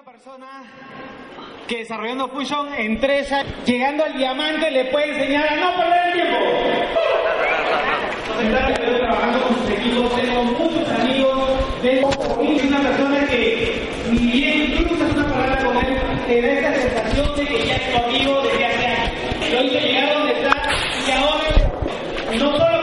una persona que desarrollando Fusion en años, llegando al diamante, le puede enseñar a no perder el tiempo. Estoy trabajando con sus equipos, tengo muchos amigos, tengo una persona que ni bien incluso una palabra con él, te da esta sensación de que ya es tu amigo desde hace años. Lo hizo llegar donde está y ahora no solo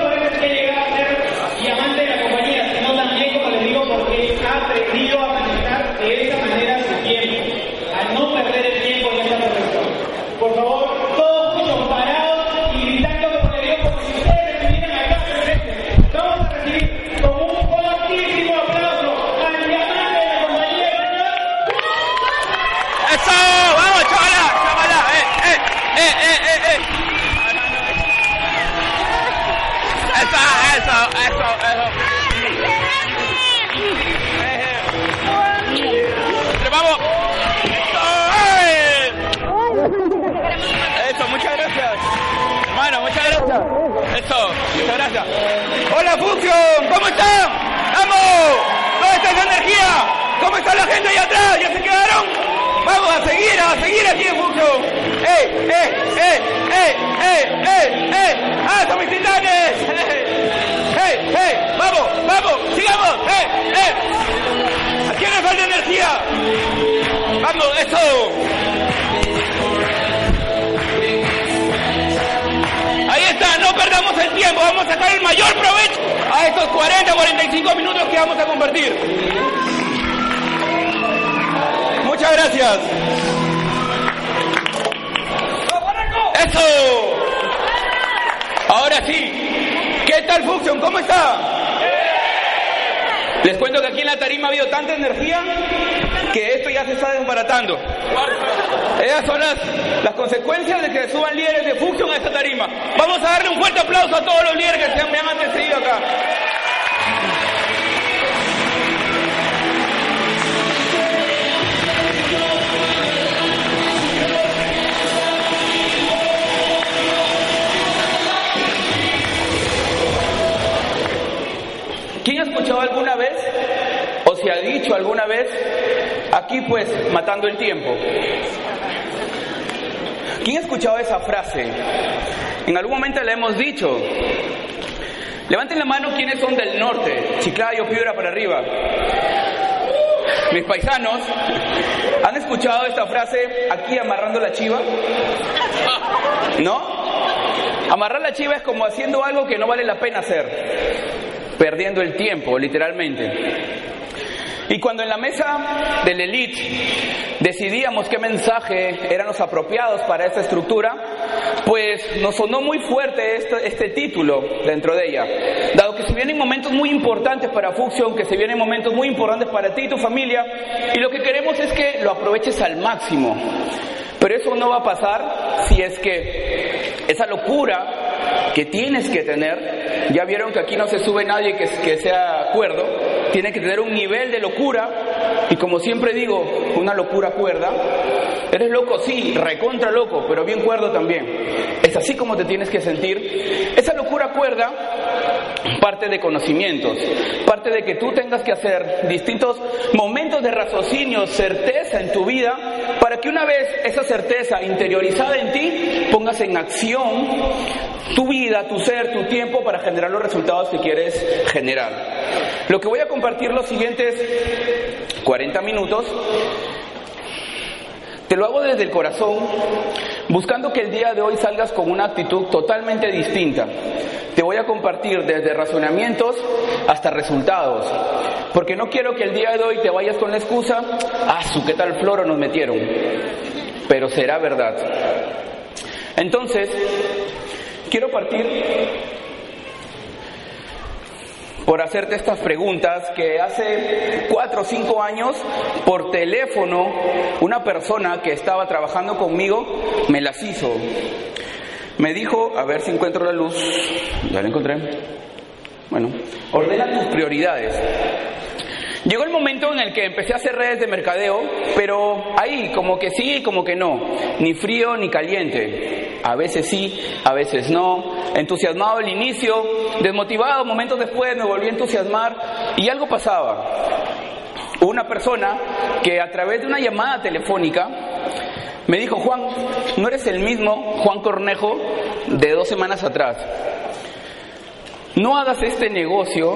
Hola, Fusion, ¿cómo están? ¡Vamos! ¿Dónde está esa energía? ¿Cómo está la gente ahí atrás? ¿Ya se quedaron? Vamos a seguir, a seguir aquí en Fusion. ¡Eh, eh, eh, eh, eh, eh, eh! ¡Ah, son mis titanes! ¡Eh, eh! ¡Vamos, vamos! ¡Sigamos! ¡Eh, eh! ¿A quién le falta energía? ¡Vamos, eso! Vamos a sacar el mayor provecho a estos 40, 45 minutos que vamos a compartir. Muchas gracias. Eso. Ahora sí. ¿Qué tal Fusion? ¿Cómo está? Les cuento que aquí en la tarima ha habido tanta energía que esto ya se está desbaratando. Esas son las, las consecuencias de que suban líderes de Fusion a esta tarima. Vamos a darle un fuerte aplauso a todos los líderes que se me han antecedido acá. ¿Quién ha escuchado ha alguna vez aquí pues matando el tiempo? ¿Quién ha escuchado esa frase? En algún momento la hemos dicho. Levanten la mano quienes son del norte, Chiclayo, Piedra para arriba. Mis paisanos, ¿han escuchado esta frase aquí amarrando la chiva? ¿No? Amarrar la chiva es como haciendo algo que no vale la pena hacer perdiendo el tiempo, literalmente. Y cuando en la mesa del elite decidíamos qué mensaje eran los apropiados para esta estructura, pues nos sonó muy fuerte este, este, título dentro de ella. Dado que se vienen momentos muy importantes para Fusion, que se vienen momentos muy importantes para ti y tu familia, y lo que queremos es que lo aproveches al máximo. Pero eso no va a pasar si es que esa locura que tienes que tener, ya vieron que aquí no se sube nadie que, que sea cuerdo, tiene que tener un nivel de locura, y como siempre digo, una locura cuerda, eres loco, sí, recontra loco, pero bien cuerdo también. Es así como te tienes que sentir. Esa locura cuerda parte de conocimientos, parte de que tú tengas que hacer distintos momentos de raciocinio, certeza en tu vida, para que una vez esa certeza interiorizada en ti, pongas en acción tu vida, tu ser, tu tiempo para generar los resultados que quieres generar. Lo que voy a compartir los siguientes 40 minutos te lo hago desde el corazón, buscando que el día de hoy salgas con una actitud totalmente distinta. Te voy a compartir desde razonamientos hasta resultados, porque no quiero que el día de hoy te vayas con la excusa, ah, su qué tal floro nos metieron, pero será verdad. Entonces, quiero partir por hacerte estas preguntas que hace cuatro o cinco años por teléfono una persona que estaba trabajando conmigo me las hizo. Me dijo, a ver si encuentro la luz, ya la encontré. Bueno, ordena tus prioridades. Llegó el momento en el que empecé a hacer redes de mercadeo, pero ahí como que sí, como que no, ni frío ni caliente. A veces sí, a veces no. Entusiasmado al inicio, desmotivado momentos después me volví a entusiasmar y algo pasaba. Una persona que a través de una llamada telefónica me dijo, Juan, no eres el mismo Juan Cornejo de dos semanas atrás. No hagas este negocio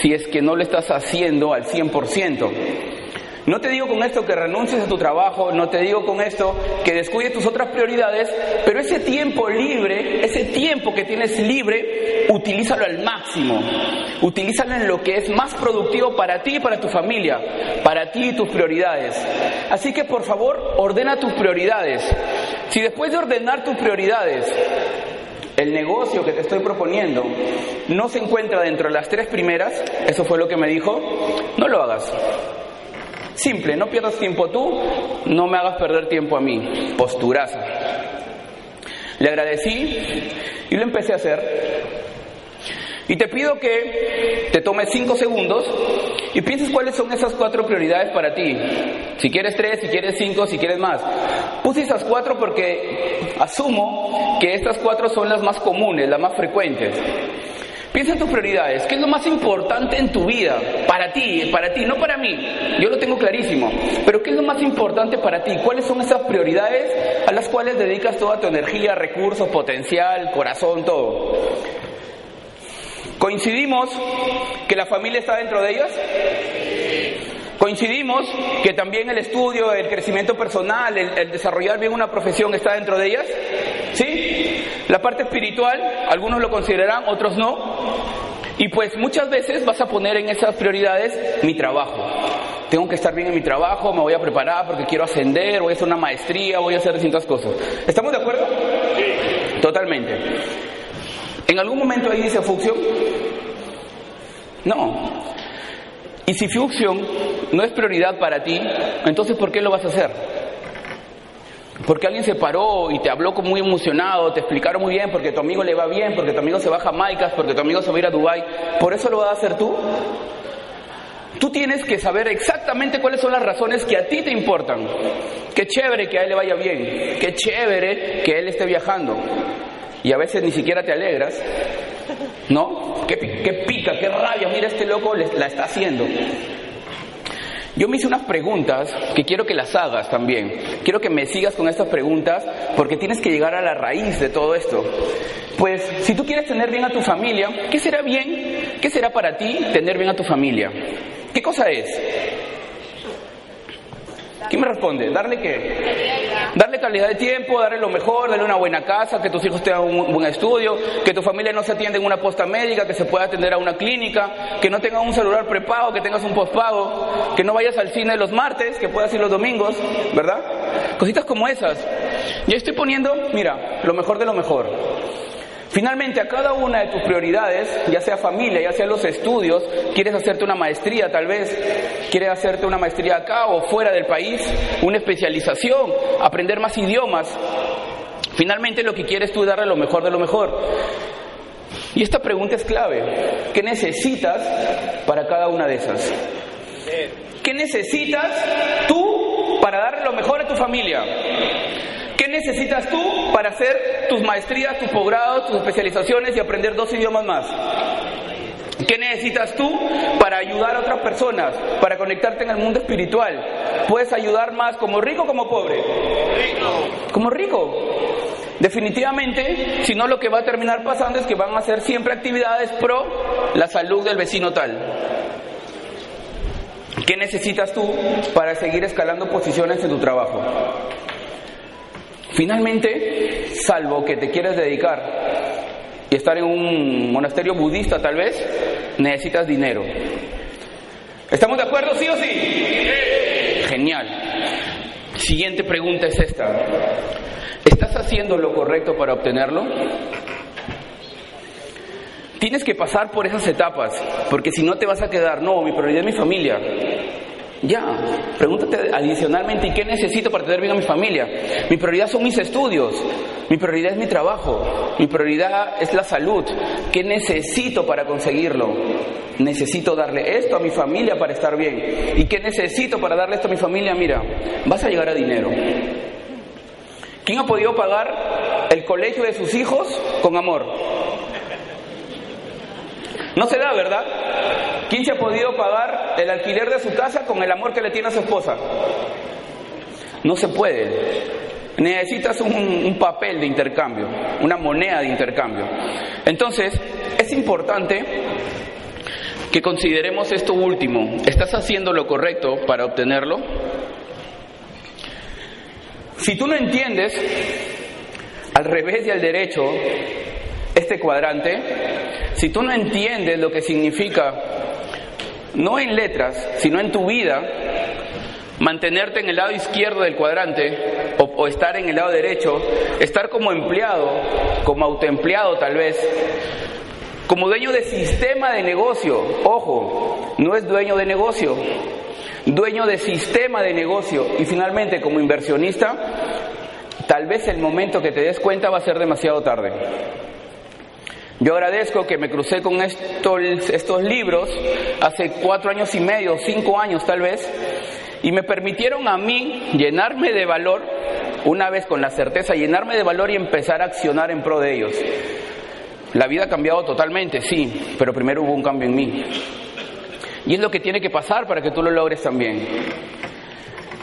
si es que no lo estás haciendo al 100%. No te digo con esto que renuncies a tu trabajo, no te digo con esto que descuides tus otras prioridades, pero ese tiempo libre, ese tiempo que tienes libre, utilízalo al máximo. Utilízalo en lo que es más productivo para ti y para tu familia, para ti y tus prioridades. Así que por favor, ordena tus prioridades. Si después de ordenar tus prioridades, el negocio que te estoy proponiendo no se encuentra dentro de las tres primeras, eso fue lo que me dijo, no lo hagas. Simple, no pierdas tiempo tú, no me hagas perder tiempo a mí. Posturaza. Le agradecí y lo empecé a hacer. Y te pido que te tomes cinco segundos y pienses cuáles son esas cuatro prioridades para ti. Si quieres tres, si quieres cinco, si quieres más. Puse esas cuatro porque asumo que estas cuatro son las más comunes, las más frecuentes. Piensa en tus prioridades. ¿Qué es lo más importante en tu vida? Para ti, para ti, no para mí. Yo lo tengo clarísimo. Pero ¿qué es lo más importante para ti? ¿Cuáles son esas prioridades a las cuales dedicas toda tu energía, recursos, potencial, corazón, todo? ¿Coincidimos que la familia está dentro de ellas? Coincidimos que también el estudio, el crecimiento personal, el, el, desarrollar bien una profesión está dentro de ellas. ¿Sí? La parte espiritual, algunos lo considerarán, otros no. Y pues muchas veces vas a poner en esas prioridades mi trabajo. Tengo que estar bien en mi trabajo, me voy a preparar porque quiero ascender, voy a hacer una maestría, voy a hacer distintas cosas. ¿Estamos de acuerdo? Sí. Totalmente. ¿En algún momento ahí dice función? No. Y si función no es prioridad para ti, entonces ¿por qué lo vas a hacer? Porque alguien se paró y te habló muy emocionado, te explicaron muy bien, porque tu amigo le va bien, porque tu amigo se va a Jamaica, porque tu amigo se va a ir a Dubai. ¿Por eso lo vas a hacer tú? Tú tienes que saber exactamente cuáles son las razones que a ti te importan. Qué chévere que a él le vaya bien, qué chévere que él esté viajando. Y a veces ni siquiera te alegras, ¿no? Qué, pica, qué rabia, mira este loco la está haciendo. Yo me hice unas preguntas que quiero que las hagas también. Quiero que me sigas con estas preguntas porque tienes que llegar a la raíz de todo esto. Pues si tú quieres tener bien a tu familia, ¿qué será bien? ¿Qué será para ti tener bien a tu familia? ¿Qué cosa es? ¿Quién me responde? ¿Darle qué? Darle calidad de tiempo, darle lo mejor, darle una buena casa, que tus hijos tengan un buen estudio, que tu familia no se atienda en una posta médica, que se pueda atender a una clínica, que no tengas un celular prepago, que tengas un postpago, que no vayas al cine los martes, que puedas ir los domingos, ¿verdad? Cositas como esas. Yo estoy poniendo, mira, lo mejor de lo mejor. Finalmente, a cada una de tus prioridades, ya sea familia, ya sea los estudios, quieres hacerte una maestría tal vez, quieres hacerte una maestría acá o fuera del país, una especialización, aprender más idiomas. Finalmente lo que quieres tú es darle lo mejor de lo mejor. Y esta pregunta es clave. ¿Qué necesitas para cada una de esas? ¿Qué necesitas tú para darle lo mejor a tu familia? ¿Qué necesitas tú para hacer tus maestrías, tus posgrados, tus especializaciones y aprender dos idiomas más? ¿Qué necesitas tú para ayudar a otras personas, para conectarte en el mundo espiritual? ¿Puedes ayudar más como rico o como pobre? Como rico. Definitivamente, si no lo que va a terminar pasando es que van a hacer siempre actividades pro la salud del vecino tal. ¿Qué necesitas tú para seguir escalando posiciones en tu trabajo? Finalmente, salvo que te quieras dedicar y estar en un monasterio budista tal vez, necesitas dinero. ¿Estamos de acuerdo, sí o sí? Genial. Siguiente pregunta es esta. ¿Estás haciendo lo correcto para obtenerlo? Tienes que pasar por esas etapas, porque si no te vas a quedar, no, mi prioridad es mi familia. Ya, pregúntate adicionalmente, ¿y qué necesito para tener bien a mi familia? Mi prioridad son mis estudios, mi prioridad es mi trabajo, mi prioridad es la salud. ¿Qué necesito para conseguirlo? Necesito darle esto a mi familia para estar bien. ¿Y qué necesito para darle esto a mi familia? Mira, vas a llegar a dinero. ¿Quién ha podido pagar el colegio de sus hijos con amor? No se da, ¿verdad? ¿Quién se ha podido pagar el alquiler de su casa con el amor que le tiene a su esposa? No se puede. Necesitas un, papel de intercambio, una moneda de intercambio. Entonces, es importante que consideremos esto último. ¿Estás haciendo lo correcto para obtenerlo? Si tú no entiendes al revés y al derecho este cuadrante, si tú no entiendes lo que significa, no en letras, sino en tu vida, mantenerte en el lado izquierdo del cuadrante o, estar en el lado derecho, estar como empleado, como autoempleado tal vez, como dueño de sistema de negocio, ojo, no es dueño de negocio, dueño de sistema de negocio y finalmente como inversionista, tal vez el momento que te des cuenta va a ser demasiado tarde. Yo agradezco que me crucé con estos, estos libros hace cuatro años y medio, cinco años tal vez, y me permitieron a mí llenarme de valor, una vez con la certeza, llenarme de valor y empezar a accionar en pro de ellos. La vida ha cambiado totalmente, sí, pero primero hubo un cambio en mí. Y es lo que tiene que pasar para que tú lo logres también.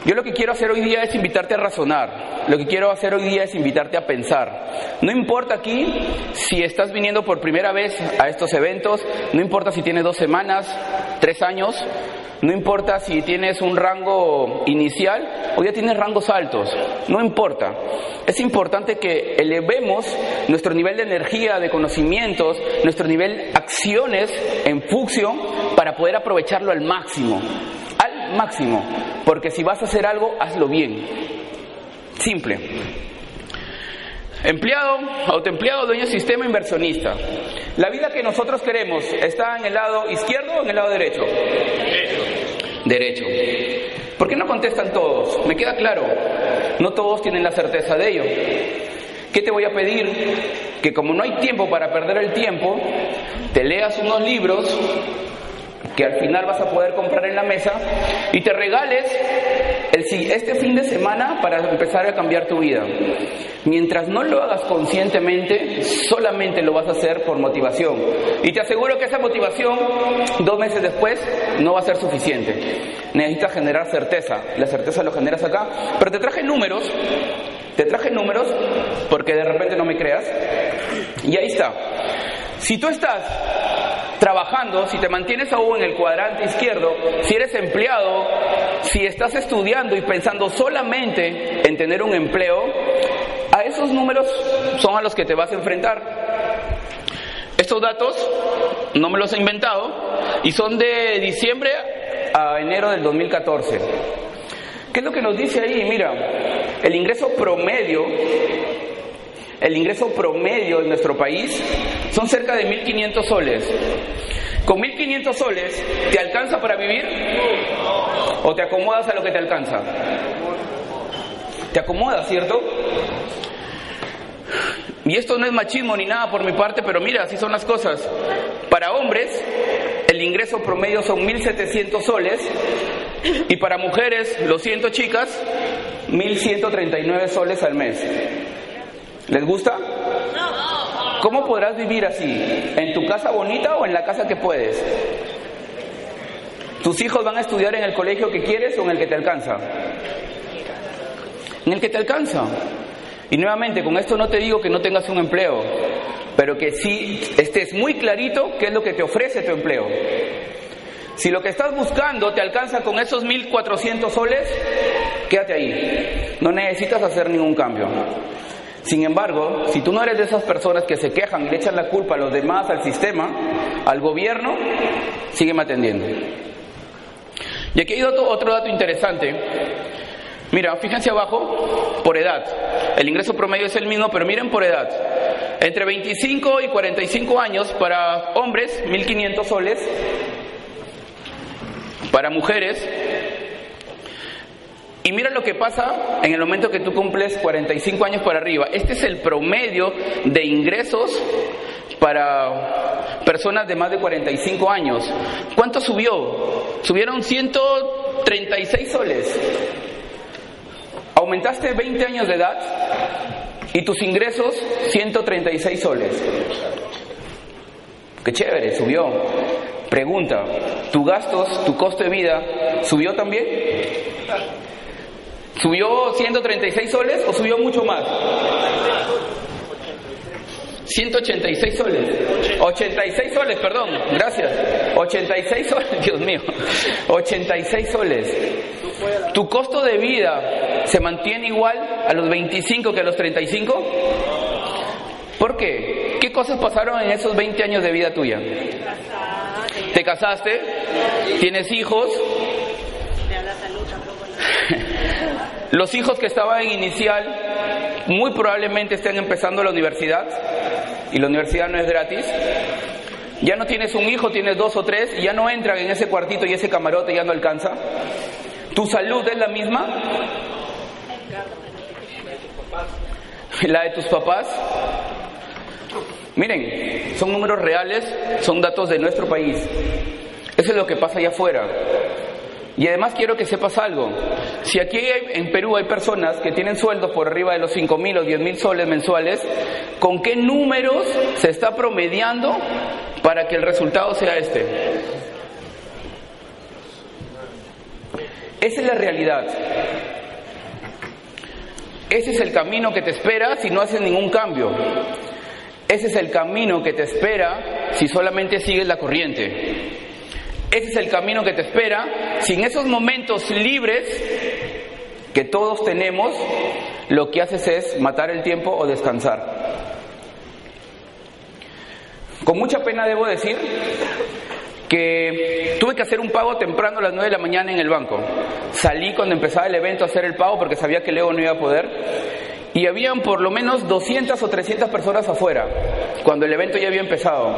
Yo lo que quiero hacer hoy día es invitarte a razonar. Lo que quiero hacer hoy día es invitarte a pensar. No importa aquí si estás viniendo por primera vez a estos eventos, no importa si tienes dos semanas, tres años, no importa si tienes un rango inicial o ya tienes rangos altos, no importa. Es importante que elevemos nuestro nivel de energía, de conocimientos, nuestro nivel de acciones en función para poder aprovecharlo al máximo, máximo, porque si vas a hacer algo, hazlo bien. Simple. Empleado, autoempleado, dueño sistema, inversionista. La vida que nosotros queremos está en el lado izquierdo o en el lado derecho. Derecho. ¿Por qué no contestan todos? Me queda claro, no todos tienen la certeza de ello. ¿Qué te voy a pedir? Que como no hay tiempo para perder el tiempo, te leas unos libros que al final vas a poder comprar en la mesa y te regales el, este fin de semana para empezar a cambiar tu vida. Mientras no lo hagas conscientemente, solamente lo vas a hacer por motivación. Y te aseguro que esa motivación, dos meses después, no va a ser suficiente. Necesitas generar certeza. La certeza lo generas acá. Pero te traje números. Te traje números porque de repente no me creas. Y ahí está. Si tú estás trabajando, si te mantienes aún en el cuadrante izquierdo, si eres empleado, si estás estudiando y pensando solamente en tener un empleo, a esos números son a los que te vas a enfrentar. Estos datos no me los he inventado y son de diciembre a enero del 2014. ¿Qué es lo que nos dice ahí? Mira, el ingreso promedio el ingreso promedio en nuestro país son cerca de 1.500 soles. ¿Con 1.500 soles te alcanza para vivir? ¿O te acomodas a lo que te alcanza? Te acomodas, ¿cierto? Y esto no es machismo ni nada por mi parte, pero mira, así son las cosas. Para hombres, el ingreso promedio son 1.700 soles y para mujeres, lo siento chicas, 1.139 soles al mes. ¿Les gusta? ¿Cómo podrás vivir así? ¿En tu casa bonita o en la casa que puedes? ¿Tus hijos van a estudiar en el colegio que quieres o en el que te alcanza? En el que te alcanza. Y nuevamente, con esto no te digo que no tengas un empleo, pero que sí estés muy clarito qué es lo que te ofrece tu empleo. Si lo que estás buscando te alcanza con esos 1.400 soles, quédate ahí. No necesitas hacer ningún cambio. Sin embargo, si tú no eres de esas personas que se quejan y le echan la culpa a los demás, al sistema, al gobierno, sígueme atendiendo. Y aquí hay otro, otro dato interesante. Mira, fíjense abajo, por edad. El ingreso promedio es el mismo, pero miren por edad. Entre 25 y 45 años para hombres, 1.500 soles. Para mujeres, y mira lo que pasa en el momento que tú cumples 45 años para arriba. Este es el promedio de ingresos para personas de más de 45 años. ¿Cuánto subió? Subieron 136 soles. Aumentaste 20 años de edad y tus ingresos 136 soles. Qué chévere, subió. Pregunta, ¿tu gastos, tu costo de vida subió también? ¿Subió 136 soles o subió mucho más? 186 soles. 86 soles, perdón, gracias. 86 soles, Dios mío. 86 soles. ¿Tu costo de vida se mantiene igual a los 25 que a los 35? ¿Por qué? ¿Qué cosas pasaron en esos 20 años de vida tuya? ¿Te casaste? ¿Tienes hijos? Los hijos que estaban en inicial muy probablemente estén empezando la universidad y la universidad no es gratis. Ya no tienes un hijo, tienes dos o tres y ya no entran en ese cuartito y ese camarote ya no alcanza. ¿Tu salud es la misma? ¿La de tus papás? Miren, son números reales, son datos de nuestro país. Eso es lo que pasa allá afuera. Y además quiero que sepas algo. Si aquí en Perú hay personas que tienen sueldos por arriba de los 5 mil o 10 mil soles mensuales, ¿con qué números se está promediando para que el resultado sea este? Esa es la realidad. Ese es el camino que te espera si no haces ningún cambio. Ese es el camino que te espera si solamente sigues la corriente. Ese es el camino que te espera si en esos momentos libres que todos tenemos, lo que haces es matar el tiempo o descansar. Con mucha pena debo decir que tuve que hacer un pago temprano a las 9 de la mañana en el banco. Salí cuando empezaba el evento a hacer el pago porque sabía que Leo no iba a poder. Y habían por lo menos 200 o 300 personas afuera, cuando el evento ya había empezado.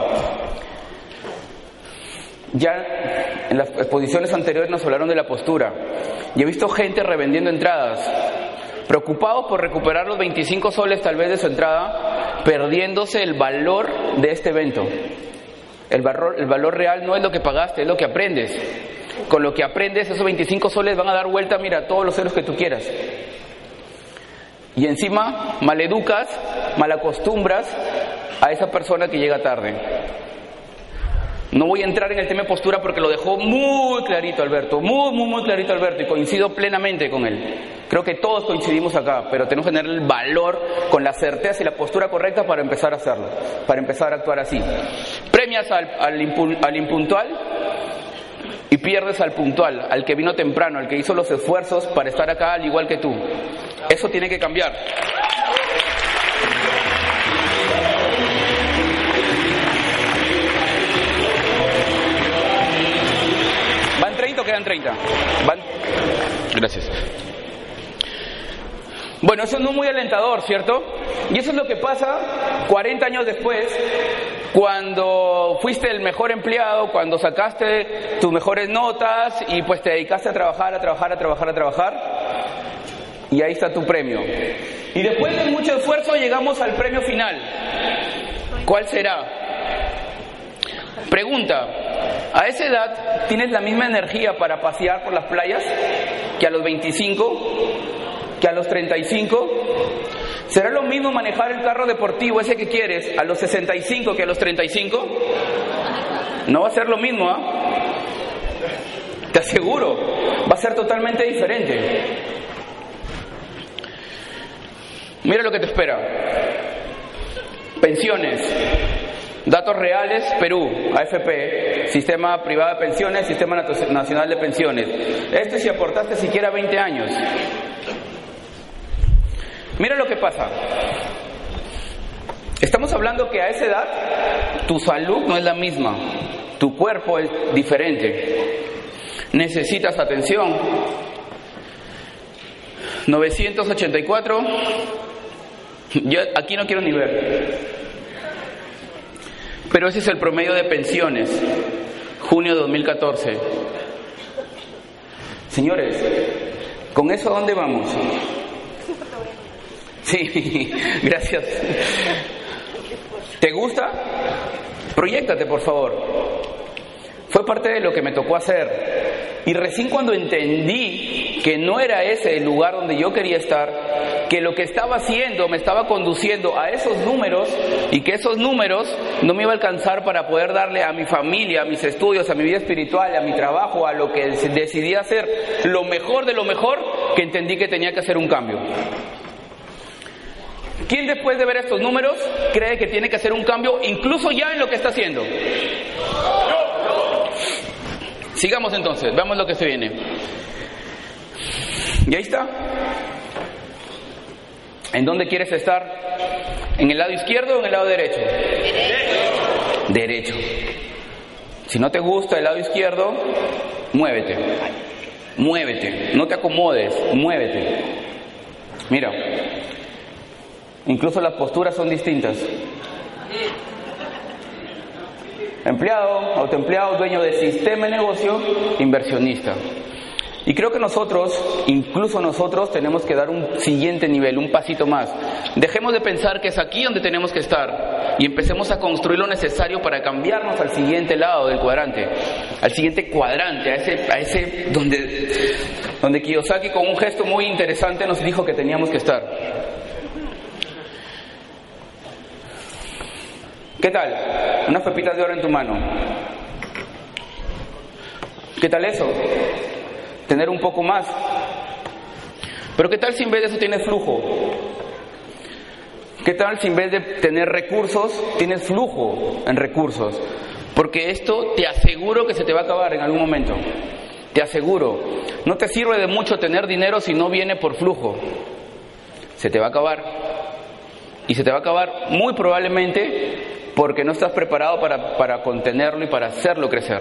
Ya en las exposiciones anteriores nos hablaron de la postura. Y he visto gente revendiendo entradas, preocupados por recuperar los 25 soles tal vez de su entrada, perdiéndose el valor de este evento. El valor, real no es lo que pagaste, es lo que aprendes. Con lo que aprendes, esos 25 soles van a dar vuelta, mira, a todos los ceros que tú quieras. Y encima maleducas, malacostumbras a esa persona que llega tarde. No voy a entrar en el tema de postura porque lo dejó muy clarito Alberto, muy, muy, muy clarito Alberto y coincido plenamente con él. Creo que todos coincidimos acá, pero tenemos que tener el valor con la certeza y la postura correcta para empezar a hacerlo, para empezar a actuar así. Premias al, al, al impuntual y pierdes al puntual, al que vino temprano, al que hizo los esfuerzos para estar acá al igual que tú. Eso tiene que cambiar. Quedan 30? ¿Van? Gracias. Bueno, eso no es muy alentador, ¿cierto? Y eso es lo que pasa 40 años después, cuando fuiste el mejor empleado, cuando sacaste tus mejores notas y pues te dedicaste a trabajar, a trabajar, a trabajar, a trabajar. Y ahí está tu premio. Y después de mucho esfuerzo llegamos al premio final. ¿Cuál será? Pregunta, ¿a esa edad tienes la misma energía para pasear por las playas que a los 25? que a los 35? ¿Será lo mismo manejar el carro deportivo ese que quieres a los 65 que a los 35? No va a ser lo mismo, ¿ah? Te aseguro, va a ser totalmente diferente. Mira lo que te espera. Pensiones. Datos reales, Perú, AFP, Sistema Privado de Pensiones, Sistema Nacional de Pensiones. Este si aportaste siquiera 20 años. Mira lo que pasa. Estamos hablando que a esa edad tu salud no es la misma, tu cuerpo es diferente. Necesitas atención. 984. Yo aquí no quiero ni ver. Pero ese es el promedio de pensiones. Junio de 2014. Señores, ¿con eso a dónde vamos? Sí, gracias. ¿Te gusta? Proyectate, por favor. Fue parte de lo que me tocó hacer. Y recién cuando entendí que no era ese el lugar donde yo quería estar, que lo que estaba haciendo me estaba conduciendo a esos números y que esos números no me iba a alcanzar para poder darle a mi familia, a mis estudios, a mi vida espiritual, a mi trabajo, a lo que decidí hacer lo mejor de lo mejor, que entendí que tenía que hacer un cambio. ¿Quién después de ver estos números cree que tiene que hacer un cambio incluso ya en lo que está haciendo? Sigamos entonces, veamos lo que se viene. Y ahí está. ¿En dónde quieres estar? ¿En el lado izquierdo o en el lado derecho? Derecho. Si no te gusta el lado izquierdo, muévete. Muévete. No te acomodes, muévete. Mira, incluso las posturas son distintas. Empleado, autoempleado, dueño de sistema de negocio, inversionista. Y creo que nosotros, incluso nosotros, tenemos que dar un siguiente nivel, un pasito más. Dejemos de pensar que es aquí donde tenemos que estar y empecemos a construir lo necesario para cambiarnos al siguiente lado del cuadrante, al siguiente cuadrante, a ese, a ese donde, donde Kiyosaki con un gesto muy interesante nos dijo que teníamos que estar. ¿Qué tal? Unas pepitas de oro en tu mano. ¿Qué tal eso? tener un poco más. Pero ¿qué tal si en vez de eso tienes flujo? ¿Qué tal si en vez de tener recursos tienes flujo en recursos? Porque esto te aseguro que se te va a acabar en algún momento. Te aseguro. No te sirve de mucho tener dinero si no viene por flujo. Se te va a acabar. Y se te va a acabar muy probablemente porque no estás preparado para, para contenerlo y para hacerlo crecer.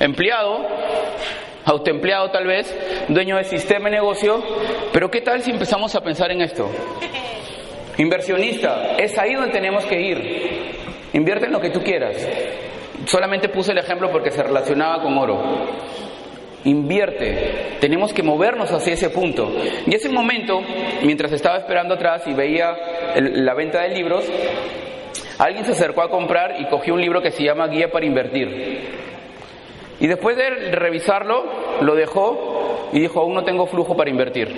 Empleado, autoempleado tal vez, dueño de sistema de negocio, pero ¿qué tal si empezamos a pensar en esto? Inversionista, es ahí donde tenemos que ir. Invierte en lo que tú quieras. Solamente puse el ejemplo porque se relacionaba con oro. Invierte. Tenemos que movernos hacia ese punto. Y ese momento, mientras estaba esperando atrás y veía la venta de libros, alguien se acercó a comprar y cogió un libro que se llama Guía para Invertir. Y después de revisarlo, lo dejó y dijo, aún no tengo flujo para invertir.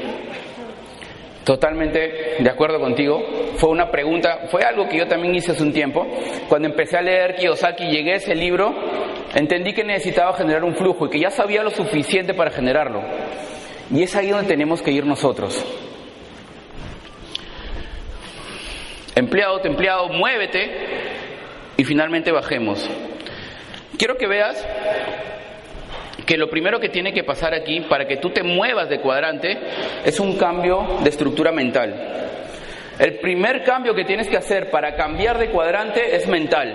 Totalmente de acuerdo contigo. Fue una pregunta, fue algo que yo también hice hace un tiempo. Cuando empecé a leer Kiyosaki llegué a ese libro, entendí que necesitaba generar un flujo y que ya sabía lo suficiente para generarlo. Y es ahí donde tenemos que ir nosotros. Empleado, empleado, muévete y finalmente bajemos. Quiero que veas que lo primero que tiene que pasar aquí para que tú te muevas de cuadrante es un cambio de estructura mental. El primer cambio que tienes que hacer para cambiar de cuadrante es mental.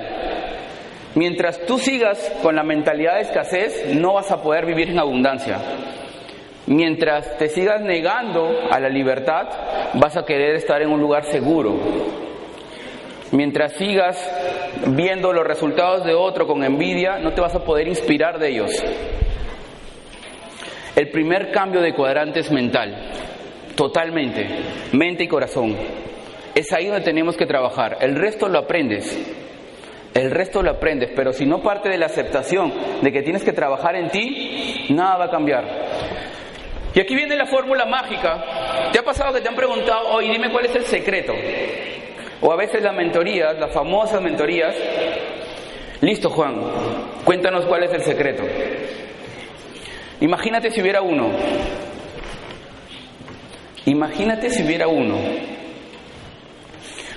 Mientras tú sigas con la mentalidad de escasez, no vas a poder vivir en abundancia. Mientras te sigas negando a la libertad, vas a querer estar en un lugar seguro. Mientras sigas viendo los resultados de otro con envidia, no te vas a poder inspirar de ellos. El primer cambio de cuadrante es mental, totalmente, mente y corazón. Es ahí donde tenemos que trabajar. El resto lo aprendes. El resto lo aprendes, pero si no parte de la aceptación de que tienes que trabajar en ti, nada va a cambiar. Y aquí viene la fórmula mágica. ¿Te ha pasado que te han preguntado, oye, dime cuál es el secreto? O a veces las mentorías, las famosas mentorías. Listo, Juan, cuéntanos cuál es el secreto. Imagínate si hubiera uno. Imagínate si hubiera uno.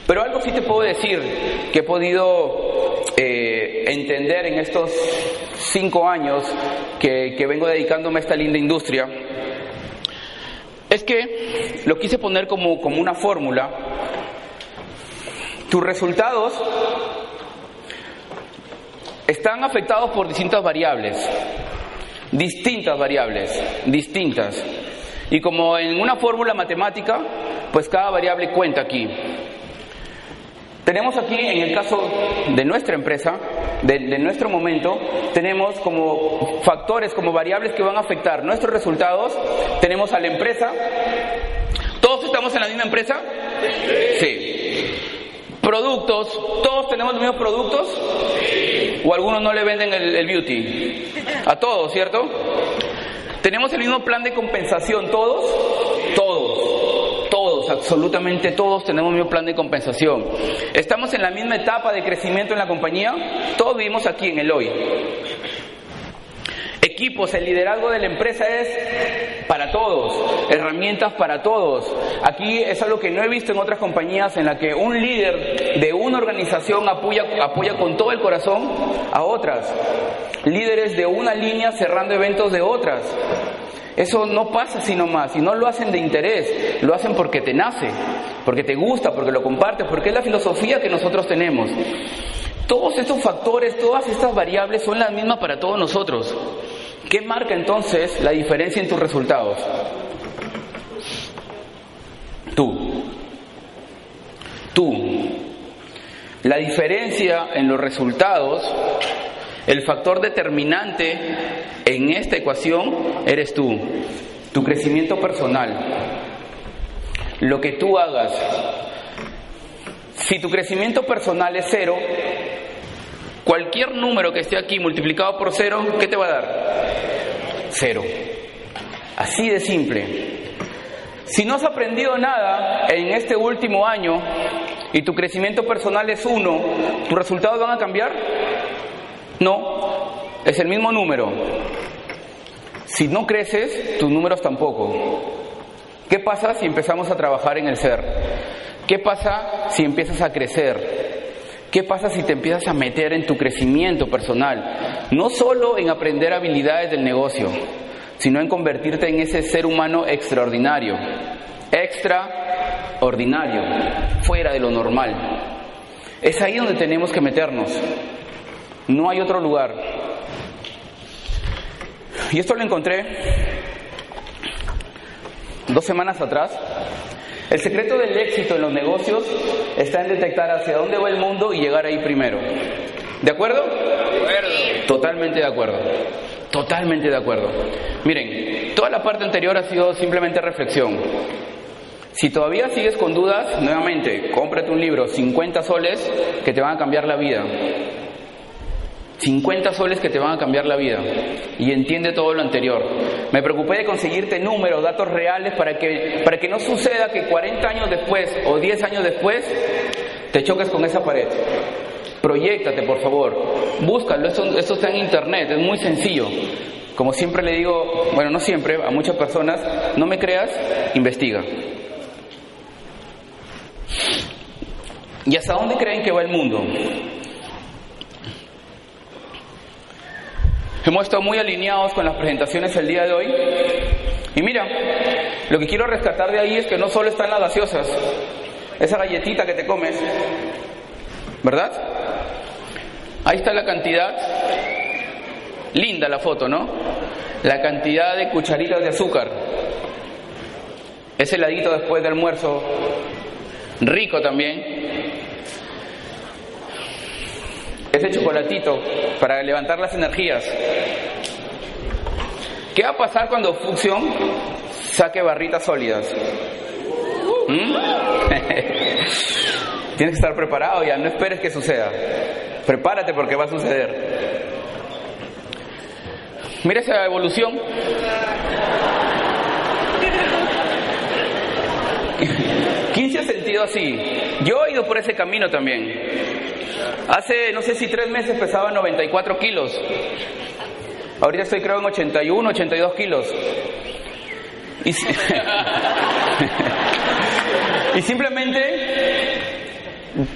Pero algo sí te puedo decir que he podido eh, entender en estos cinco años que, que vengo dedicándome a esta linda industria, es que lo quise poner como, como una fórmula tus resultados están afectados por distintas variables, distintas variables, distintas. Y como en una fórmula matemática, pues cada variable cuenta aquí. Tenemos aquí, en el caso de nuestra empresa, de, de, nuestro momento, tenemos como factores, como variables que van a afectar nuestros resultados. Tenemos a la empresa. ¿Todos estamos en la misma empresa? Sí. Productos, ¿todos tenemos los mismos productos? ¿O algunos no le venden el, el beauty? A todos, ¿cierto? ¿Tenemos el mismo plan de compensación todos? Todos. Todos, absolutamente todos tenemos un mismo plan de compensación. ¿Estamos en la misma etapa de crecimiento en la compañía? Todos vivimos aquí en el hoy. Equipos, el liderazgo de la empresa es para todos, herramientas para todos. Aquí es algo que no he visto en otras compañías en la que un líder de una organización apoya, apoya con todo el corazón a otras. Líderes de una línea cerrando eventos de otras. Eso no pasa sino más, y no lo hacen de interés, lo hacen porque te nace, porque te gusta, porque lo compartes, porque es la filosofía que nosotros tenemos. Todos estos factores, todas estas variables son las mismas para todos nosotros. ¿Qué marca entonces la diferencia en tus resultados? Tú. Tú. La diferencia en los resultados, el factor determinante en esta ecuación eres tú, tu crecimiento personal. Lo que tú hagas. Si tu crecimiento personal es cero, cualquier número que esté aquí multiplicado por cero, ¿qué te va a dar? Cero. Así de simple. Si no has aprendido nada en este último año y tu crecimiento personal es uno, ¿tus resultados van a cambiar? No, es el mismo número. Si no creces, tus números tampoco. ¿Qué pasa si empezamos a trabajar en el ser? ¿Qué pasa si empiezas a crecer? ¿Qué pasa si te empiezas a meter en tu crecimiento personal? No solo en aprender habilidades del negocio, sino en convertirte en ese ser humano extraordinario, extraordinario, fuera de lo normal. Es ahí donde tenemos que meternos. No hay otro lugar. Y esto lo encontré dos semanas atrás. El secreto del éxito en los negocios está en detectar hacia dónde va el mundo y llegar ahí primero. ¿De acuerdo? Totalmente de acuerdo. Totalmente de acuerdo. Miren, toda la parte anterior ha sido simplemente reflexión. Si todavía sigues con dudas, nuevamente, cómprate un libro, 50 soles, que te van a cambiar la vida. 50 soles que te van a cambiar la vida. Y entiende todo lo anterior. Me preocupé de conseguirte números, datos reales, para que, para que no suceda que 40 años después o 10 años después te choques con esa pared. Proyectate, por favor. Búscalo, esto, esto está en internet, es muy sencillo. Como siempre le digo, bueno, no siempre, a muchas personas, no me creas, investiga. ¿Y hasta dónde creen que va el mundo? Hemos estado muy alineados con las presentaciones el día de hoy. Y mira, lo que quiero rescatar de ahí es que no solo están las gaseosas, esa galletita que te comes, ¿verdad? Ahí está la cantidad, linda la foto, ¿no? La cantidad de cucharitas de azúcar. Ese heladito después del almuerzo, rico también. Ese chocolatito para levantar las energías. ¿Qué va a pasar cuando Fusión saque barritas sólidas? ¿Mm? Tienes que estar preparado ya, no esperes que suceda. Prepárate porque va a suceder. Mira esa evolución. ¿Quién se ha sentido así? Yo he ido por ese camino también. Hace, no sé si tres meses pesaba 94 kilos. Ahorita estoy creo en 81, 82 kilos. Y, y simplemente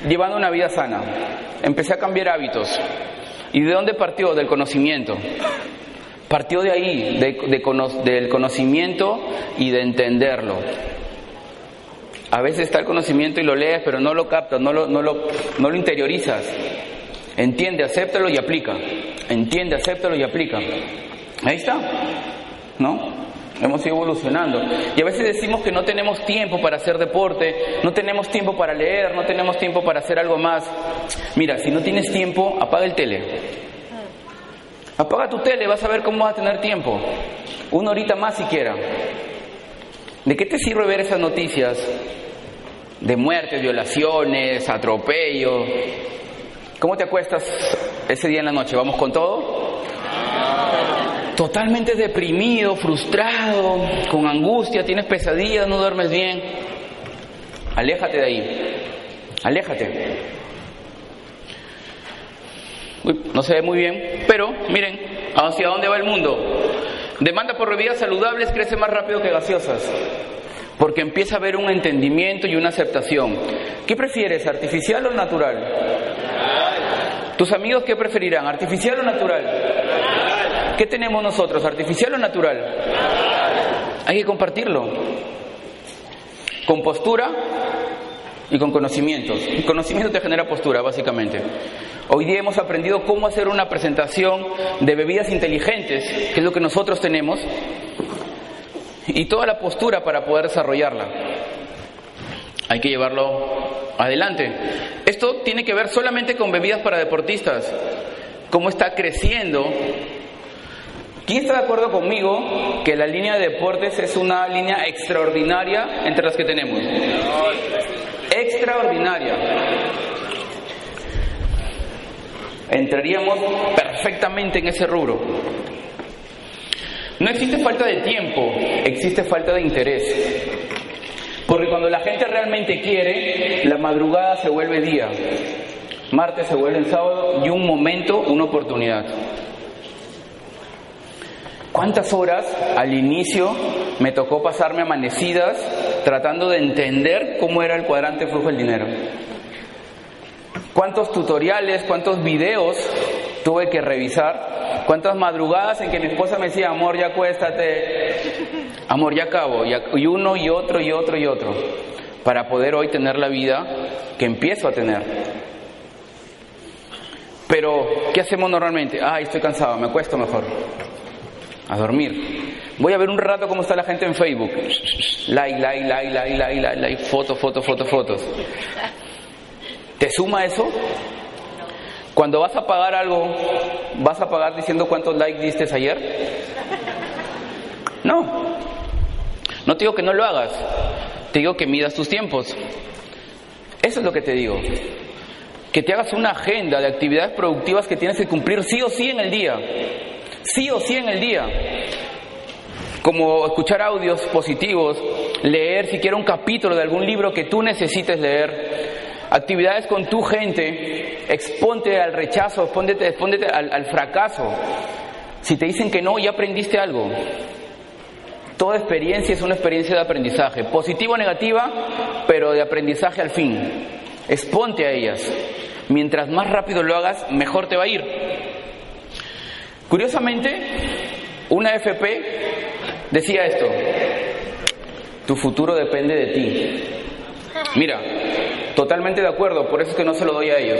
llevando una vida sana. Empecé a cambiar hábitos. ¿Y de dónde partió? Del conocimiento. Partió de ahí, del conocimiento y de entenderlo. A veces está el conocimiento y lo lees, pero no lo captas, no lo, no lo, no lo interiorizas. Entiende, acéptalo y aplica. Entiende, acéptalo y aplica. Ahí está. ¿No? Hemos ido evolucionando. Y a veces decimos que no tenemos tiempo para hacer deporte, no tenemos tiempo para leer, no tenemos tiempo para hacer algo más. Mira, si no tienes tiempo, apaga el tele. Apaga tu tele, vas a ver cómo vas a tener tiempo. Una horita más siquiera. ¿De qué te sirve ver esas noticias de muertes, violaciones, atropello? ¿Cómo te acuestas ese día en la noche? ¿Vamos con todo? Totalmente deprimido, frustrado, con angustia, tienes pesadillas, no duermes bien. Aléjate de ahí. Aléjate. No se ve muy bien, pero miren, hacia dónde va el mundo. Demanda por bebidas saludables crece más rápido que gaseosas, porque empieza a haber un entendimiento y una aceptación. ¿Qué prefieres, artificial o natural? ¿Tus amigos qué preferirán, artificial o natural? ¿Qué tenemos nosotros, artificial o natural? Hay que compartirlo. Con postura y con conocimientos. El conocimiento te genera postura, básicamente. Hoy día hemos aprendido cómo hacer una presentación de bebidas inteligentes, que es lo que nosotros tenemos, y toda la postura para poder desarrollarla. Hay que llevarlo adelante. Esto tiene que ver solamente con bebidas para deportistas, cómo está creciendo. ¿Quién está de acuerdo conmigo que la línea de deportes es una línea extraordinaria entre las que tenemos? Extraordinaria entraríamos perfectamente en ese rubro. No existe falta de tiempo, existe falta de interés. Porque cuando la gente realmente quiere, la madrugada se vuelve día, martes se vuelve sábado y un momento, una oportunidad. ¿Cuántas horas al inicio me tocó pasarme amanecidas tratando de entender cómo era el cuadrante flujo del dinero? cuántos tutoriales, cuántos videos tuve que revisar, cuántas madrugadas en que mi esposa me decía, amor, ya acuéstate, amor, ya acabo, y uno y otro y otro y otro, para poder hoy tener la vida que empiezo a tener. Pero, ¿qué hacemos normalmente? Ay, estoy cansado, me acuesto mejor. A dormir. Voy a ver un rato cómo está la gente en Facebook. Like, like, like, like, like, like, like, fotos, fotos, fotos, fotos. ¿Te suma eso? Cuando vas a pagar algo, ¿vas a pagar diciendo cuántos likes diste ayer? No. No te digo que no lo hagas, te digo que midas tus tiempos. Eso es lo que te digo. Que te hagas una agenda de actividades productivas que tienes que cumplir sí o sí en el día. Sí o sí en el día. Como escuchar audios positivos, leer siquiera un capítulo de algún libro que tú necesites leer, actividades con tu gente, exponte al rechazo, expóndete, al, al fracaso. Si te dicen que no, ya aprendiste algo. Toda experiencia es una experiencia de aprendizaje, positiva o negativa, pero de aprendizaje al fin. Exponte a ellas. Mientras más rápido lo hagas, mejor te va a ir. Curiosamente, una FP decía esto, tu futuro depende de ti. Mira, Totalmente de acuerdo, por eso es que no se lo doy a ellos.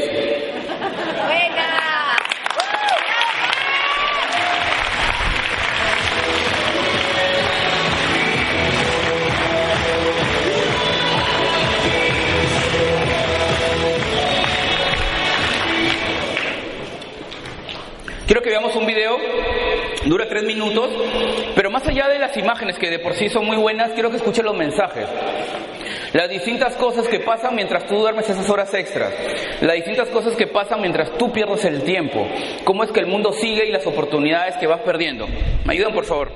Quiero que veamos un video, dura tres minutos, pero más allá de las imágenes que de por sí son muy buenas, quiero que escuchen los mensajes. Las distintas cosas que pasan mientras tú duermes esas horas extras. Las distintas cosas que pasan mientras tú pierdes el tiempo. Cómo es que el mundo sigue y las oportunidades que vas perdiendo. ¿Me ayudan, por favor?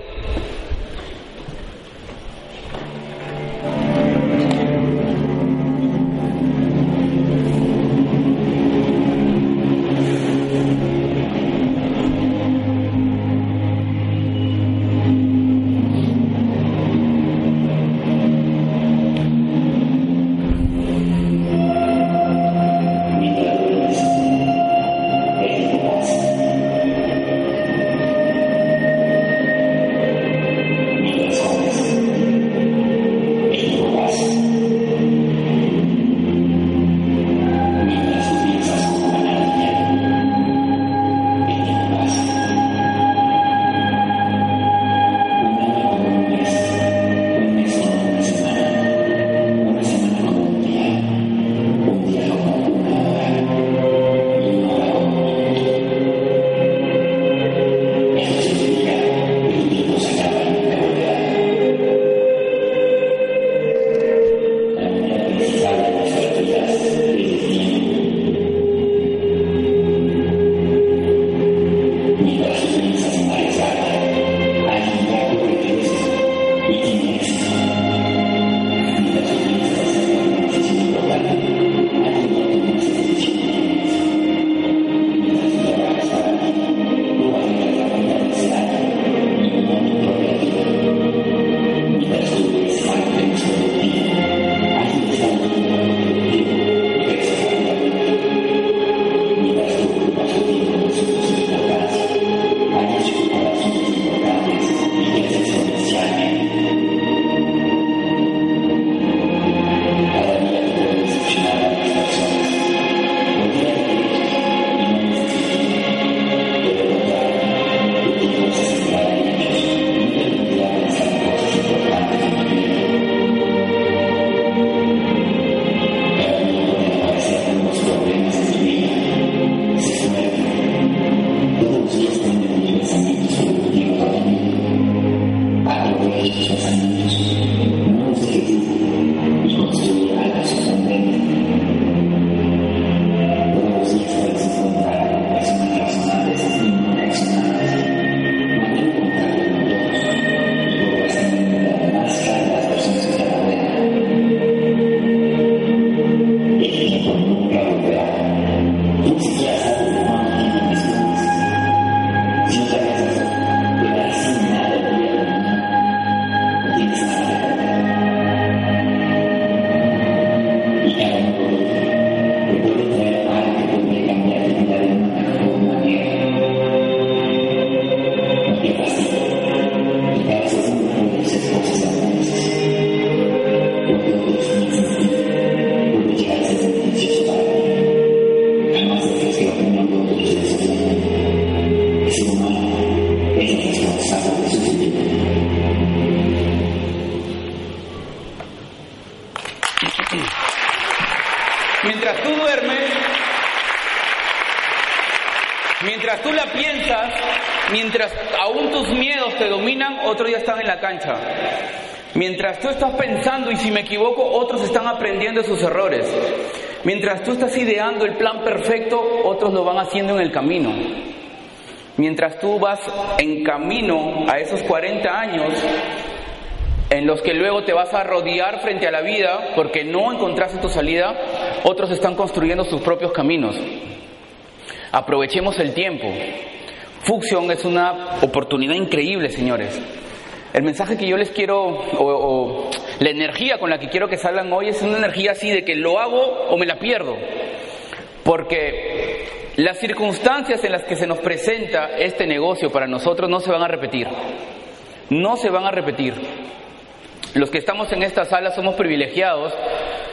Mientras aún tus miedos te dominan, otros ya están en la cancha. Mientras tú estás pensando y si me equivoco, otros están aprendiendo sus errores. Mientras tú estás ideando el plan perfecto, otros lo van haciendo en el camino. Mientras tú vas en camino a esos 40 años, en los que luego te vas a rodear frente a la vida porque no encontraste tu salida, otros están construyendo sus propios caminos. Aprovechemos el tiempo. Fusion es una oportunidad increíble, señores. El mensaje que yo les quiero, o, la energía con la que quiero que salgan hoy es una energía así de que lo hago o me la pierdo. Porque las circunstancias en las que se nos presenta este negocio para nosotros no se van a repetir. No se van a repetir. Los que estamos en esta sala somos privilegiados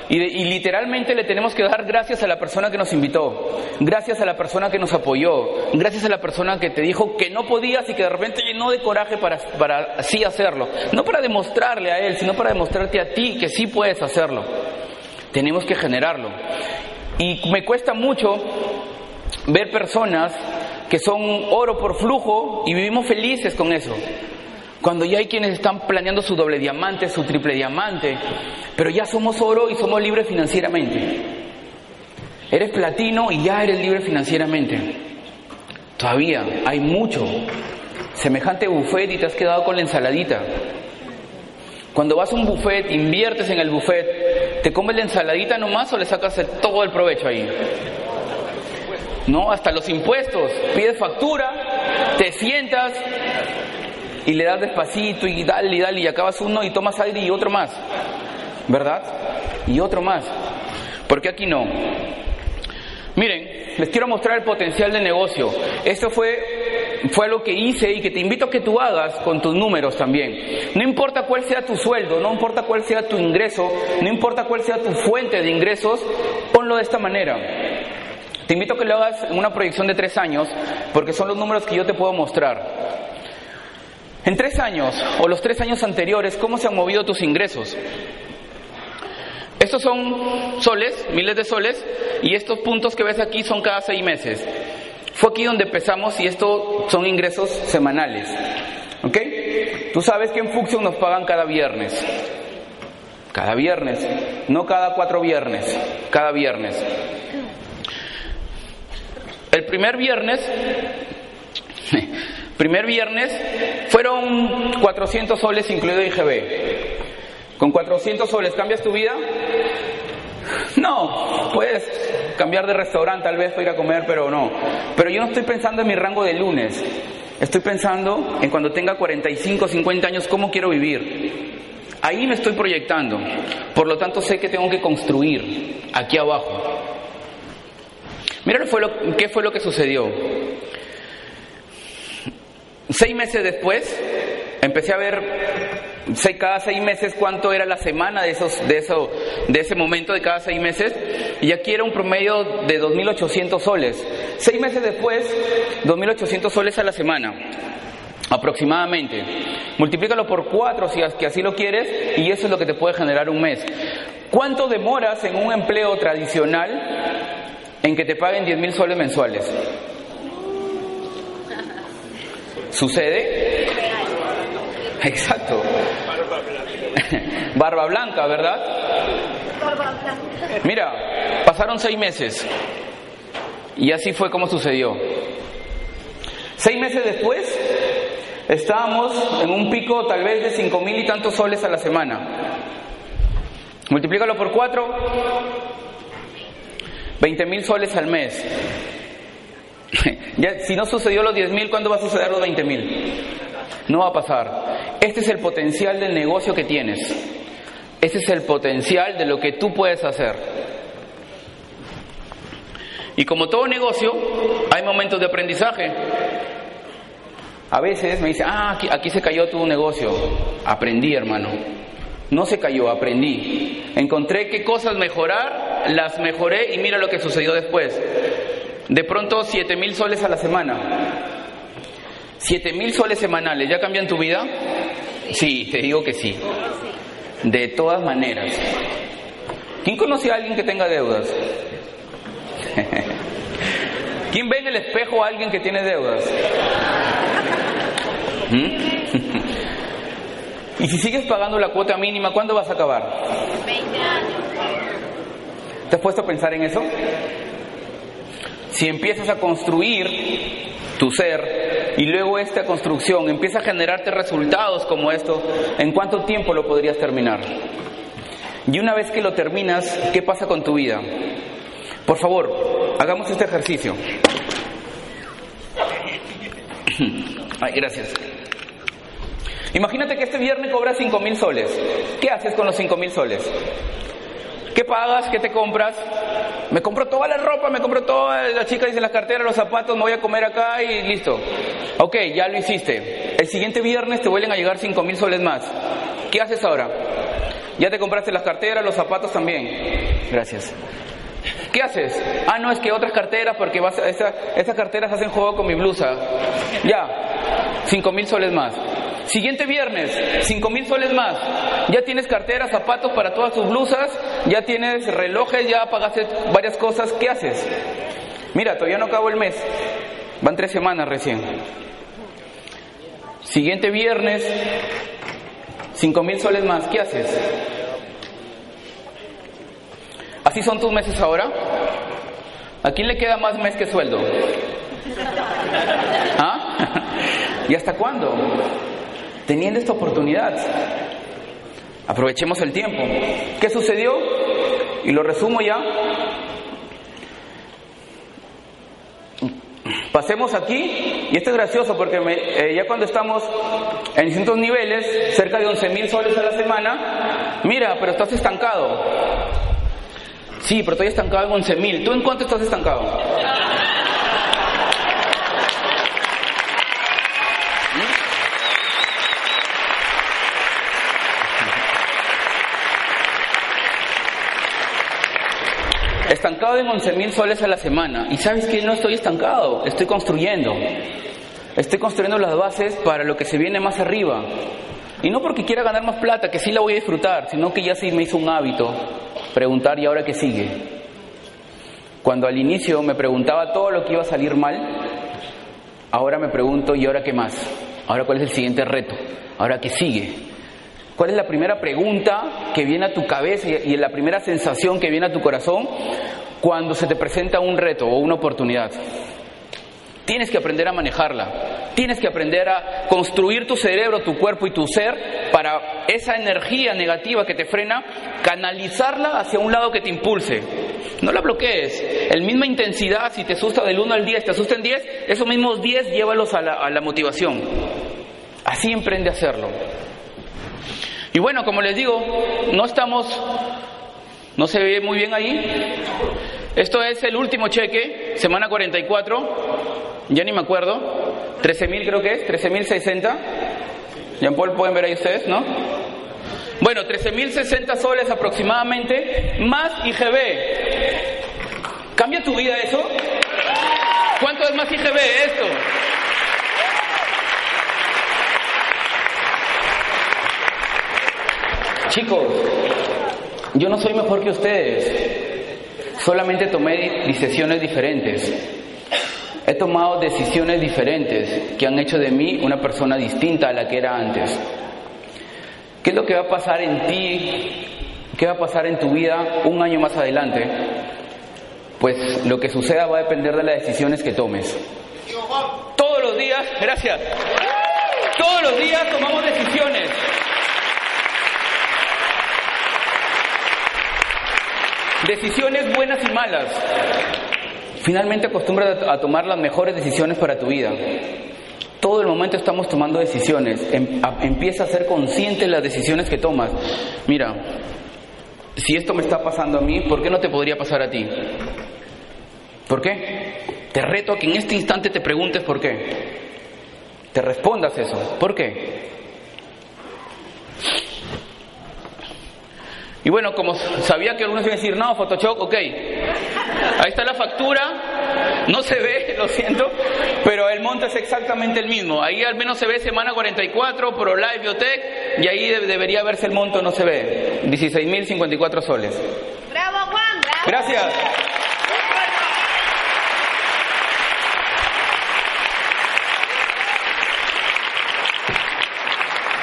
y, literalmente le tenemos que dar gracias a la persona que nos invitó, gracias a la persona que nos apoyó, gracias a la persona que te dijo que no podías y que de repente llenó de coraje para, para así hacerlo. No para demostrarle a él, sino para demostrarte a ti que sí puedes hacerlo. Tenemos que generarlo. Y me cuesta mucho ver personas que son oro por flujo y vivimos felices con eso. Cuando ya hay quienes están planeando su doble diamante, su triple diamante, pero ya somos oro y somos libres financieramente. Eres platino y ya eres libre financieramente. Todavía hay mucho. Semejante buffet y te has quedado con la ensaladita. Cuando vas a un buffet, inviertes en el buffet, ¿te comes la ensaladita nomás o le sacas todo el provecho ahí? No, hasta los impuestos. Pides factura, te sientas, y le das despacito y dale y dale y acabas uno y tomas aire y otro más, ¿verdad? Y otro más. ¿Por qué aquí no? Miren, les quiero mostrar el potencial del negocio. Esto fue, fue lo que hice y que te invito a que tú hagas con tus números también. No importa cuál sea tu sueldo, no importa cuál sea tu ingreso, no importa cuál sea tu fuente de ingresos, ponlo de esta manera. Te invito a que lo hagas en una proyección de tres años, porque son los números que yo te puedo mostrar. En tres años o los tres años anteriores, ¿cómo se han movido tus ingresos? Estos son soles, miles de soles, y estos puntos que ves aquí son cada seis meses. Fue aquí donde empezamos y estos son ingresos semanales. ¿Ok? Tú sabes que en Fuxion nos pagan cada viernes. Cada viernes, no cada cuatro viernes, cada viernes. El primer viernes Primer viernes fueron 400 soles incluido IGB. Con 400 soles cambias tu vida. No, puedes cambiar de restaurante tal vez para ir a comer, pero no. Pero yo no estoy pensando en mi rango de lunes. Estoy pensando en cuando tenga 45, 50 años, cómo quiero vivir. Ahí me estoy proyectando. Por lo tanto, sé que tengo que construir aquí abajo. Mira qué fue lo que sucedió. Seis meses después, empecé a ver cada seis meses cuánto era la semana de, esos, de, eso, de ese momento de cada seis meses, y aquí era un promedio de 2.800 soles. Seis meses después, 2.800 soles a la semana, aproximadamente. Multiplícalo por cuatro si así lo quieres, y eso es lo que te puede generar un mes. ¿Cuánto demoras en un empleo tradicional en que te paguen 10.000 soles mensuales? ¿Sucede? Exacto. Barba blanca, ¿verdad? Mira, pasaron seis meses y así fue como sucedió. Seis meses después estábamos en un pico tal vez de cinco mil y tantos soles a la semana. Multiplícalo por cuatro, veinte mil soles al mes. si no sucedió los 10.000, ¿cuándo va a suceder los 20.000? No va a pasar. Este es el potencial del negocio que tienes. Este es el potencial de lo que tú puedes hacer. Y como todo negocio, hay momentos de aprendizaje. A veces me dice, ah, aquí, aquí se cayó tu negocio. Aprendí, hermano. No se cayó, aprendí. Encontré qué cosas mejorar, las mejoré y mira lo que sucedió después. De pronto, siete mil soles a la semana. Siete mil soles semanales, ¿ya cambian tu vida? Sí, te digo que sí. De todas maneras. ¿Quién conoce a alguien que tenga deudas? ¿Quién ve en el espejo a alguien que tiene deudas? ¿Mm? y si sigues pagando la cuota mínima, ¿cuándo vas a acabar? 20 años. ¿Te has puesto a pensar en eso? Si empiezas a construir tu ser y luego esta construcción empieza a generarte resultados como esto, ¿en cuánto tiempo lo podrías terminar? Y una vez que lo terminas, ¿qué pasa con tu vida? Por favor, hagamos este ejercicio. Ay, gracias. Imagínate que este viernes cobras 5 mil soles. ¿Qué haces con los 5 mil soles? ¿Qué pagas? ¿Qué te compras? Me compro toda la ropa, me compro toda, la chica dice las carteras, los zapatos, me voy a comer acá y listo. Ok, ya lo hiciste. El siguiente viernes te vuelven a llegar 5 mil soles más. ¿Qué haces ahora? Ya te compraste las carteras, los zapatos también. Gracias. ¿Qué haces? Ah, no, es que otras carteras, porque vas, esas carteras hacen juego con mi blusa. Ya, 5 mil soles más. Siguiente viernes, 5 mil soles más. Ya tienes carteras, zapatos para todas tus blusas, ya tienes relojes, ya pagaste varias cosas. ¿Qué haces? Mira, todavía no acabo el mes. Van tres semanas recién. Siguiente viernes, 5 mil soles más. ¿Qué haces? ¿Así son tus meses ahora? ¿A quién le queda más mes que sueldo? ¿Ah? ¿Y hasta cuándo? Teniendo esta oportunidad. Aprovechemos el tiempo. ¿Qué sucedió? Y lo resumo ya. Pasemos aquí, y esto es gracioso porque eh, ya cuando estamos en distintos niveles, cerca de 11 mil soles a la semana, mira, pero estás estancado. Sí, pero estoy estancado en 11 mil. ¿Tú en cuánto estás estancado? Estancado en 11 mil soles a la semana. Y sabes que no estoy estancado, estoy construyendo. Estoy construyendo las bases para lo que se viene más arriba. Y no porque quiera ganar más plata, que sí la voy a disfrutar, sino que ya sí me hizo un hábito preguntar y ahora qué sigue. Cuando al inicio me preguntaba todo lo que iba a salir mal, ahora me pregunto y ahora qué más. Ahora cuál es el siguiente reto. Ahora qué sigue. ¿Cuál es la primera pregunta que viene a tu cabeza y la primera sensación que viene a tu corazón cuando se te presenta un reto o una oportunidad? Tienes que aprender a manejarla. Tienes que aprender a construir tu cerebro, tu cuerpo y tu ser para esa energía negativa que te frena, canalizarla hacia un lado que te impulse. No la bloquees. El misma intensidad, si te asusta del 1 al 10, te asusta en 10, esos mismos 10 llévalos a la, a la motivación. Así emprende a hacerlo. Y bueno, como les digo, no estamos, no se ve muy bien ahí. Esto es el último cheque, semana 44, ya ni me acuerdo, 13.000 creo que es, 13.060. Jean Paul, pueden ver ahí ustedes, ¿no? Bueno, 13.060 soles aproximadamente, más IGB. ¿Cambia tu vida eso? ¿Cuánto es más IGB esto? Chicos, yo no soy mejor que ustedes, solamente tomé decisiones diferentes. He tomado decisiones diferentes que han hecho de mí una persona distinta a la que era antes. ¿Qué es lo que va a pasar en ti? ¿Qué va a pasar en tu vida un año más adelante? Pues lo que suceda va a depender de las decisiones que tomes. Todos los días, gracias. Todos los días tomamos decisiones. Decisiones buenas y malas. Finalmente acostumbra a tomar las mejores decisiones para tu vida. Todo el momento estamos tomando decisiones. Em, empieza a ser consciente de las decisiones que tomas. Mira, si esto me está pasando a mí, ¿por qué no te podría pasar a ti? ¿Por qué? Te reto a que en este instante te preguntes por qué. Te respondas eso. ¿Por qué? Y bueno, como sabía que algunos iban a decir, no, Photoshop, ok. Ahí está la factura, no se ve, lo siento, pero el monto es exactamente el mismo. Ahí al menos se ve semana 44, Pro Live Biotech, y ahí debería verse el monto, no se ve. 16.054 soles. Gracias.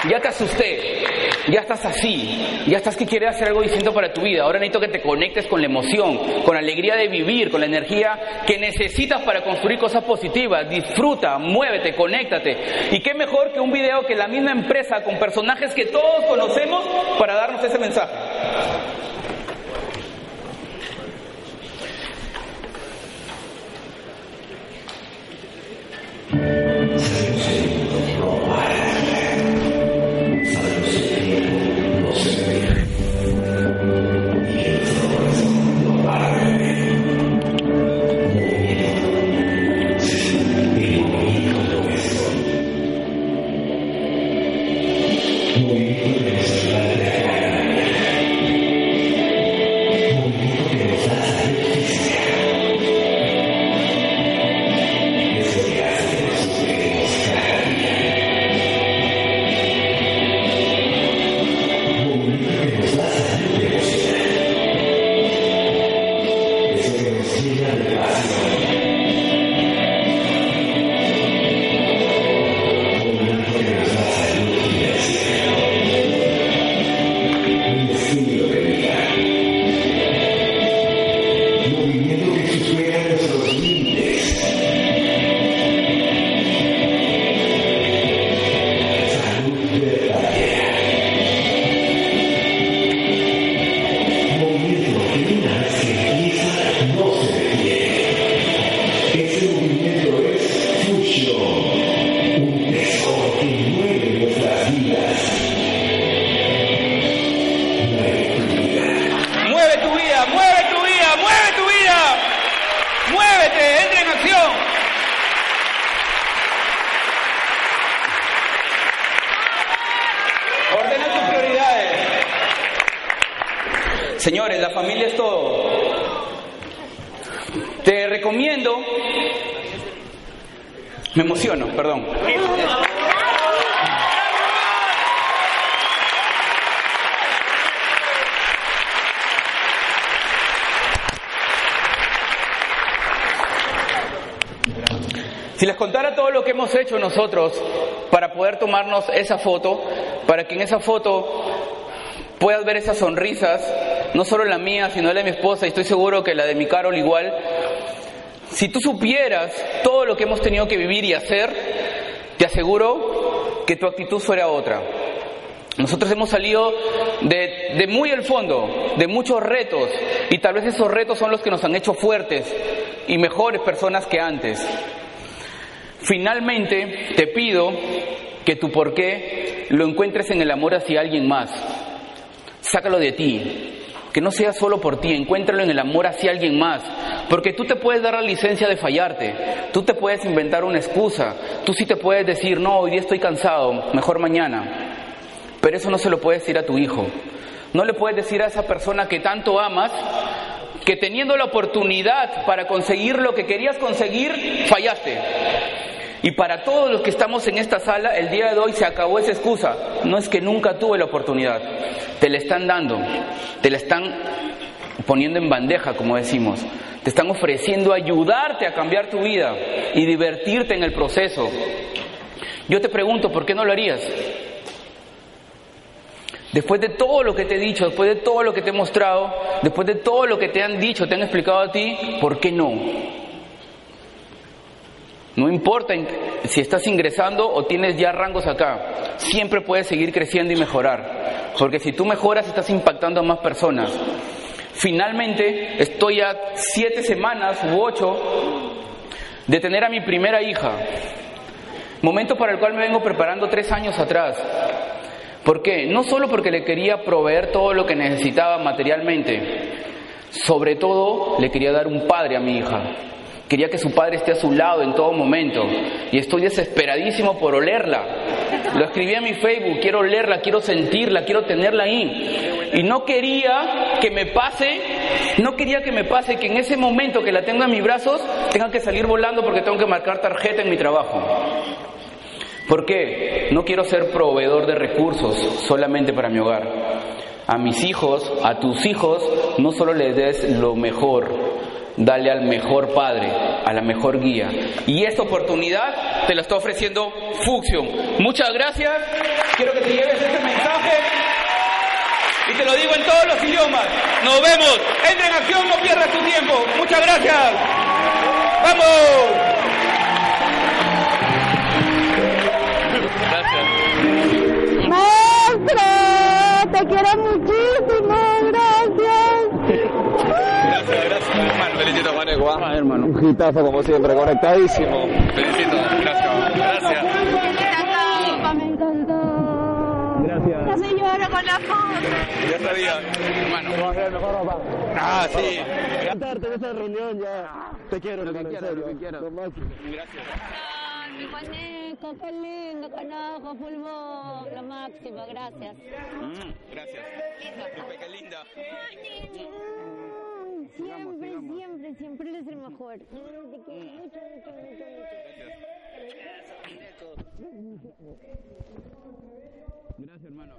Ya te asusté, ya estás así, ya estás que quieres hacer algo distinto para tu vida. Ahora necesito que te conectes con la emoción, con la alegría de vivir, con la energía que necesitas para construir cosas positivas. Disfruta, muévete, conéctate. Y qué mejor que un video que la misma empresa con personajes que todos conocemos para darnos ese mensaje. Si les contara todo lo que hemos hecho nosotros para poder tomarnos esa foto, para que en esa foto puedas ver esas sonrisas, no solo la mía, sino la de mi esposa, y estoy seguro que la de mi Carol igual. Si tú supieras todo lo que hemos tenido que vivir y hacer, te aseguro que tu actitud fuera otra. Nosotros hemos salido de, de, muy el fondo, de muchos retos, y tal vez esos retos son los que nos han hecho fuertes y mejores personas que antes. Finalmente, te pido que tu porqué lo encuentres en el amor hacia alguien más. Sácalo de ti, que no sea solo por ti, encuéntralo en el amor hacia alguien más. Porque tú te puedes dar la licencia de fallarte, tú te puedes inventar una excusa, tú sí te puedes decir, no, hoy día estoy cansado, mejor mañana. Pero eso no se lo puedes decir a tu hijo. No le puedes decir a esa persona que tanto amas que teniendo la oportunidad para conseguir lo que querías conseguir, fallaste. Y para todos los que estamos en esta sala, el día de hoy se acabó esa excusa. No es que nunca tuve la oportunidad. Te la están dando. Te la están poniendo en bandeja, como decimos. Te están ofreciendo ayudarte a cambiar tu vida y divertirte en el proceso. Yo te pregunto, ¿por qué no lo harías? Después de todo lo que te he dicho, después de todo lo que te he mostrado, después de todo lo que te han dicho, te han explicado a ti, ¿por qué no? No importa si estás ingresando o tienes ya rangos acá, siempre puedes seguir creciendo y mejorar. Porque si tú mejoras, estás impactando a más personas. Finalmente, estoy a siete semanas u ocho de tener a mi primera hija. Momento para el cual me vengo preparando tres años atrás. ¿Por qué? No solo porque le quería proveer todo lo que necesitaba materialmente, sobre todo le quería dar un padre a mi hija. Quería que su padre esté a su lado en todo momento. Y estoy desesperadísimo por olerla. Lo escribí en mi Facebook, quiero olerla, quiero sentirla, quiero tenerla ahí. Y no quería que me pase, no quería que me pase que en ese momento que la tenga en mis brazos tenga que salir volando porque tengo que marcar tarjeta en mi trabajo. ¿Por qué? No quiero ser proveedor de recursos solamente para mi hogar. A mis hijos, a tus hijos, no solo le des lo mejor, dale al mejor padre, a la mejor guía. Y esta oportunidad te la está ofreciendo Fuxion. Muchas gracias. Quiero que te lleves este mensaje. Y te lo digo en todos los idiomas. Nos vemos. Entra en acción, no pierdas tu tiempo. Muchas gracias. ¡Vamos! Ah, hermano. Un hitazo como siempre, conectadísimo. Felicito, gracias. Gracias. Me encantó. Gracias. Casi lloro con la foto. Ya sabía, hermano. Ah, sí. Cantarte en esa reunión ya. Te quiero, Lo que serio. lo que máximo. Gracias. Ay, mi Juaneco, qué lindo, carajo, fulbo, lo máximo, gracias. Mm, gracias. Qué linda. Siempre, siempre, siempre eres el mejor. Te quiero mucho, mucho, mucho, mucho. Gracias, hermano.